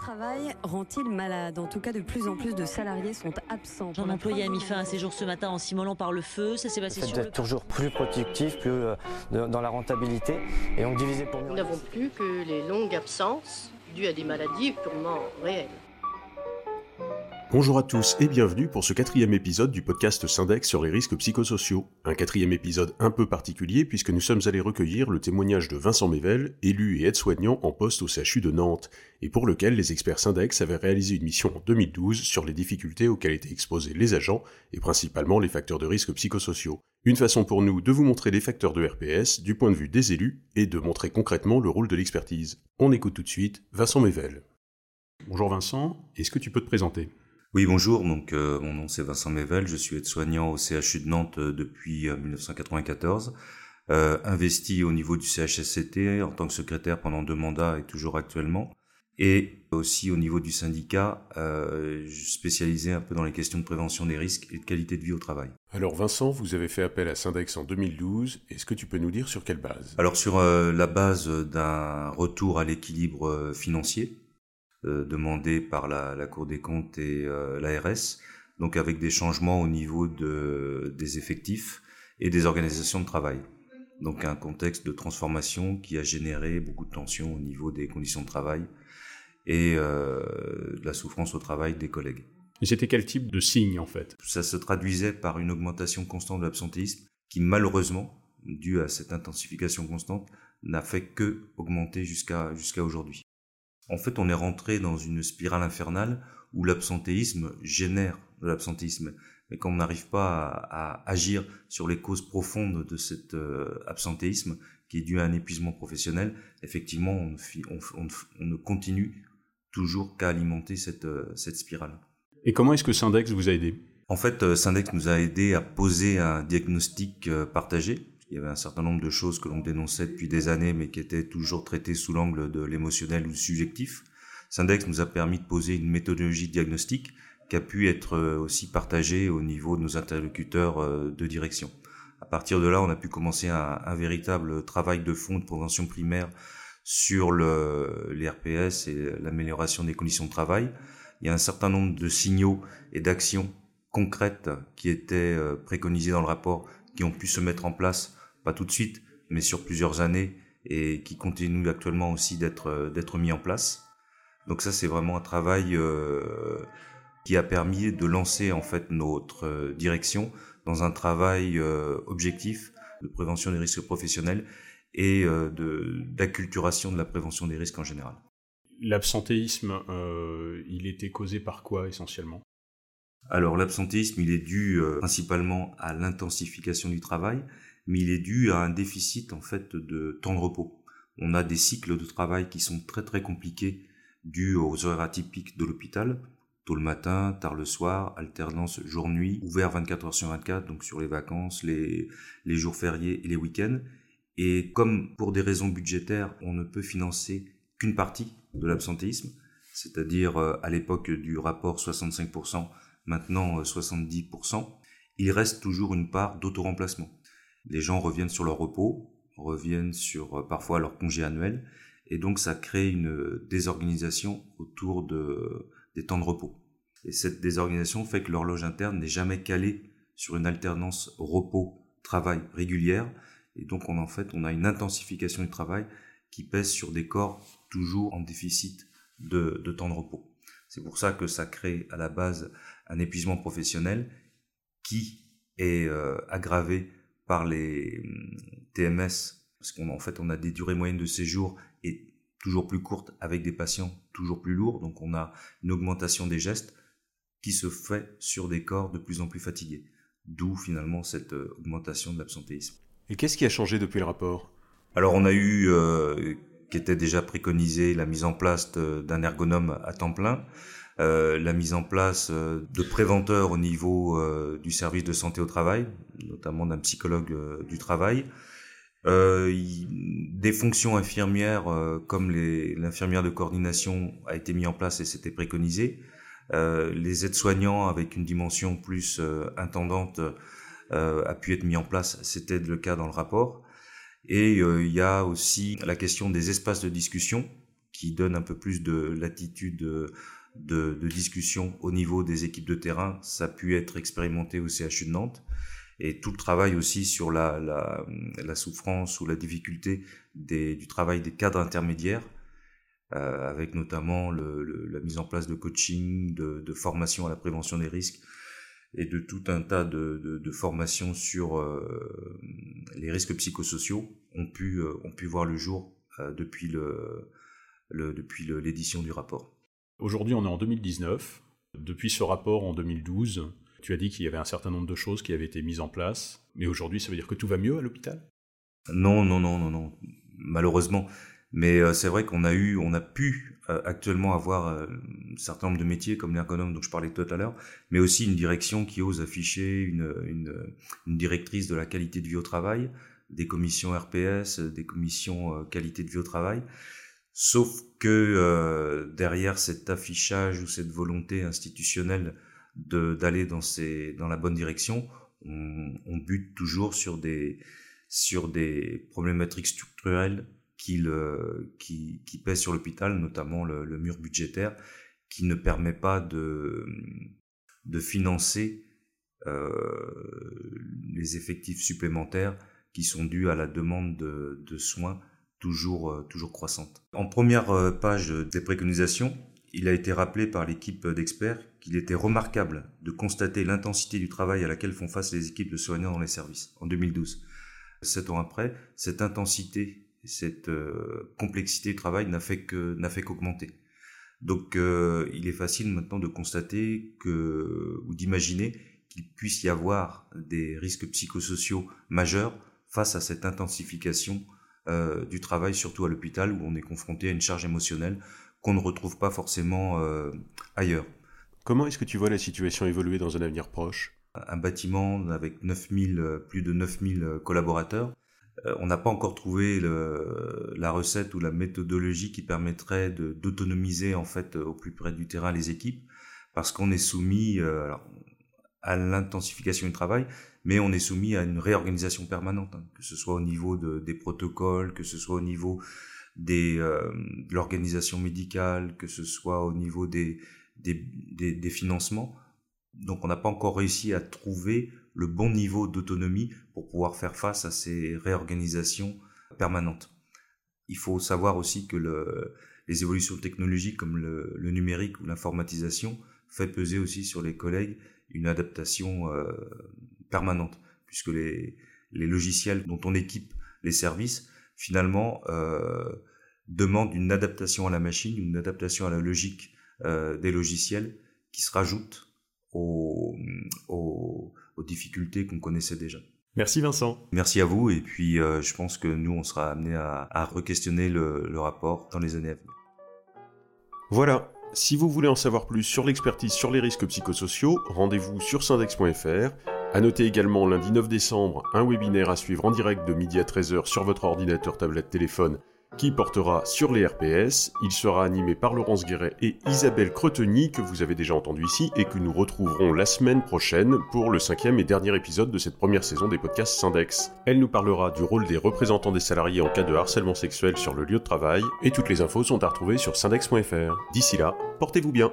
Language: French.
travail rend-il malade? En tout cas, de plus en plus de salariés sont absents. Un employé a mis fin à ses jours ce matin en s'immolant par le feu. Ça s'est passé sur le... d'être toujours plus productif, plus euh, dans la rentabilité, et donc diviser pour mieux. Nous n'avons plus que les longues absences dues à des maladies purement réelles. Bonjour à tous et bienvenue pour ce quatrième épisode du podcast Syndex sur les risques psychosociaux. Un quatrième épisode un peu particulier puisque nous sommes allés recueillir le témoignage de Vincent Mével, élu et aide-soignant en poste au CHU de Nantes, et pour lequel les experts Syndex avaient réalisé une mission en 2012 sur les difficultés auxquelles étaient exposés les agents et principalement les facteurs de risque psychosociaux. Une façon pour nous de vous montrer les facteurs de RPS du point de vue des élus et de montrer concrètement le rôle de l'expertise. On écoute tout de suite Vincent Mével. Bonjour Vincent, est-ce que tu peux te présenter? Oui, bonjour. Donc, euh, mon nom c'est Vincent Mével. Je suis aide-soignant au CHU de Nantes euh, depuis euh, 1994. Euh, investi au niveau du CHSCT en tant que secrétaire pendant deux mandats et toujours actuellement. Et aussi au niveau du syndicat, euh, spécialisé un peu dans les questions de prévention des risques et de qualité de vie au travail. Alors Vincent, vous avez fait appel à Syndex en 2012, est-ce que tu peux nous dire sur quelle base? Alors sur euh, la base d'un retour à l'équilibre financier euh, demandé par la, la Cour des comptes et euh, l'ARS, donc avec des changements au niveau de, des effectifs et des organisations de travail. Donc un contexte de transformation qui a généré beaucoup de tensions au niveau des conditions de travail et euh, de la souffrance au travail des collègues. Et c'était quel type de signe en fait? Ça se traduisait par une augmentation constante de l'absentéisme qui malheureusement, due à cette intensification constante, n'a fait que augmenter jusqu'à jusqu'à aujourd'hui. En fait, on est rentré dans une spirale infernale où l'absentéisme génère de l'absentéisme. Mais quand on n'arrive pas à, à agir sur les causes profondes de cet euh, absentéisme, qui est dû à un épuisement professionnel, effectivement, on, ne on on on continue toujours qu'à alimenter cette, euh, cette spirale. Et comment est-ce que Syndex vous a aidé? En fait, euh, Syndex nous a aidé à poser un diagnostic partagé. Il y avait un certain nombre de choses que l'on dénonçait depuis des années, mais qui étaient toujours traitées sous l'angle de l'émotionnel ou du subjectif. Syndex nous a permis de poser une méthodologie de diagnostic qui a pu être euh, aussi partagée au niveau de nos interlocuteurs euh, de direction. À partir de là, on a pu commencer un, véritable travail de fond de prévention primaire sur le, les RPS et l'amélioration des conditions de travail. Il y a un certain nombre de signaux et d'actions concrètes qui étaient euh, préconisées dans le rapport, qui ont pu se mettre en place, pas tout de suite, mais sur plusieurs années, et qui continuent actuellement aussi d'être euh, d'être mis en place. Donc ça, c'est vraiment un travail euh, qui a permis de lancer en fait notre euh, direction dans un travail euh, objectif de prévention des risques professionnels et euh, de d'acculturation de la prévention des risques en général. L'absentéisme, il était causé par quoi essentiellement? Alors l'absentéisme, il est dû principalement à l'intensification du travail, mais il est dû à un déficit en fait de temps de repos. On a des cycles de travail qui sont très très compliqués dus aux horaires atypiques de l'hôpital, tôt le matin, tard le soir, alternance jour-nuit, ouvert 24 heures sur 24, donc sur les vacances, les, jours fériés et les week-ends. Et comme pour des raisons budgétaires, on ne peut financer qu'une partie de l'absentéisme, c'est-à-dire euh, à l'époque du rapport 65%, maintenant euh, 70%, il reste toujours une part d'autoremplacement. Les gens reviennent sur leur repos, reviennent sur euh, parfois leur congé annuel, et donc ça crée une désorganisation autour de, des temps de repos. Et cette désorganisation fait que l'horloge interne n'est jamais calée sur une alternance repos-travail régulière, et donc on, en fait on a une intensification du travail qui pèse sur des corps toujours en déficit de, de temps de repos. C'est pour ça que ça crée à la base un épuisement professionnel qui est euh, aggravé par les hum, TMS, parce qu'en fait on a des durées moyennes de séjour et toujours plus courtes avec des patients toujours plus lourds, donc on a une augmentation des gestes qui se fait sur des corps de plus en plus fatigués. D'où finalement cette euh, augmentation de l'absentéisme. Et qu'est-ce qui a changé depuis le rapport? Alors on a eu, euh, qui était déjà préconisé, la mise en place de- d'un ergonome à temps plein, euh, la mise en place euh, de préventeurs au niveau euh, du service de santé au travail, notamment d'un psychologue euh, du travail, Euh, il- des fonctions infirmières euh, comme l'infirmière de coordination a été mis en place et c'était préconisé. Euh, les aides-soignants avec une dimension plus euh, intendante euh, a pu être mis en place, c'était le cas dans le rapport. Et euh, il y a aussi la question des espaces de discussion qui donne un peu plus de latitude de, de, discussion au niveau des équipes de terrain. Ça a pu être expérimenté au CHU de Nantes. Et tout le travail aussi sur la, la, la souffrance ou la difficulté des, du travail des cadres intermédiaires, euh, avec notamment le, la mise en place de coaching, de, de, formation à la prévention des risques et de tout un tas de, de, de formations sur euh, les risques psychosociaux ont pu, euh, ont pu voir le jour euh, depuis le, le, depuis l'édition du rapport. Aujourd'hui, on est en 2019. Depuis ce rapport en 2012, tu as dit qu'il y avait un certain nombre de choses qui avaient été mises en place, mais aujourd'hui, ça veut dire que tout va mieux à l'hôpital? Non, non, non, non, non. Malheureusement, mais euh, c'est vrai qu'on a eu, on a pu euh, actuellement avoir euh, un certain nombre de métiers comme l'ergonome dont je parlais tout à l'heure, mais aussi une direction qui ose afficher une, directrice de la qualité de vie au travail, des commissions RPS, des commissions qualité de vie au travail. Sauf que derrière cet affichage ou cette volonté institutionnelle d'aller dans, ces, dans la bonne direction, on, on bute toujours sur des, sur des problématiques structurelles qui, qui, qui pèse sur l'hôpital, notamment le, le, mur budgétaire, qui ne permet pas de, de financer euh, les effectifs supplémentaires qui sont dus à la demande de, de soins toujours, euh, toujours croissante. En première euh, page des préconisations, il a été rappelé par l'équipe d'experts qu'il était remarquable de constater l'intensité du travail à laquelle font face les équipes de soignants dans les services en 2012. Sept ans après, cette intensité cette euh, complexité du travail n'a fait qu'augmenter. Donc euh, il est facile maintenant de constater que ou d'imaginer qu'il puisse y avoir des risques psychosociaux majeurs face à cette intensification euh, du travail, surtout à l'hôpital où on est confronté à une charge émotionnelle qu'on ne retrouve pas forcément ailleurs. Comment est-ce que tu vois la situation évoluer dans un avenir proche? Un bâtiment avec 9000, plus de 9000 collaborateurs, euh, on n'a pas encore trouvé la recette ou la méthodologie qui permettrait d'autonomiser en fait au plus près du terrain les équipes, parce qu'on est soumis euh, à l'intensification du travail, mais on est soumis à une réorganisation permanente, hein, que ce soit au niveau des protocoles, que ce soit au niveau des, euh, de l'organisation médicale, que ce soit au niveau des, des financements. Donc on n'a pas encore réussi à trouver le bon niveau d'autonomie pour pouvoir faire face à ces réorganisations permanentes. Il faut savoir aussi que le, les évolutions technologiques comme le, numérique ou l'informatisation fait peser aussi sur les collègues une adaptation euh, permanente, puisque les, les, logiciels dont on équipe les services, finalement, euh, demandent une adaptation à la machine, une adaptation à la logique euh, des logiciels qui se rajoute aux, aux, aux difficultés qu'on connaissait déjà. Merci Vincent. Merci à vous et puis je pense que nous on sera amené à, à re-questionner le, le rapport dans les années à venir. Voilà, si vous voulez en savoir plus sur l'expertise sur les risques psychosociaux, rendez-vous sur syndex.fr. À noter également lundi 9 décembre un webinaire à suivre en direct de midi à 13h sur votre ordinateur, tablette, téléphone qui portera sur les RPS. Il sera animé par Laurence Guéret et Isabelle Creteny, que vous avez déjà entendu ici, et que nous retrouverons la semaine prochaine pour le cinquième et dernier épisode de cette première saison des podcasts Syndex. Elle nous parlera du rôle des représentants des salariés en cas de harcèlement sexuel sur le lieu de travail, et toutes les infos sont à retrouver sur syndex.fr. D'ici là, portez-vous bien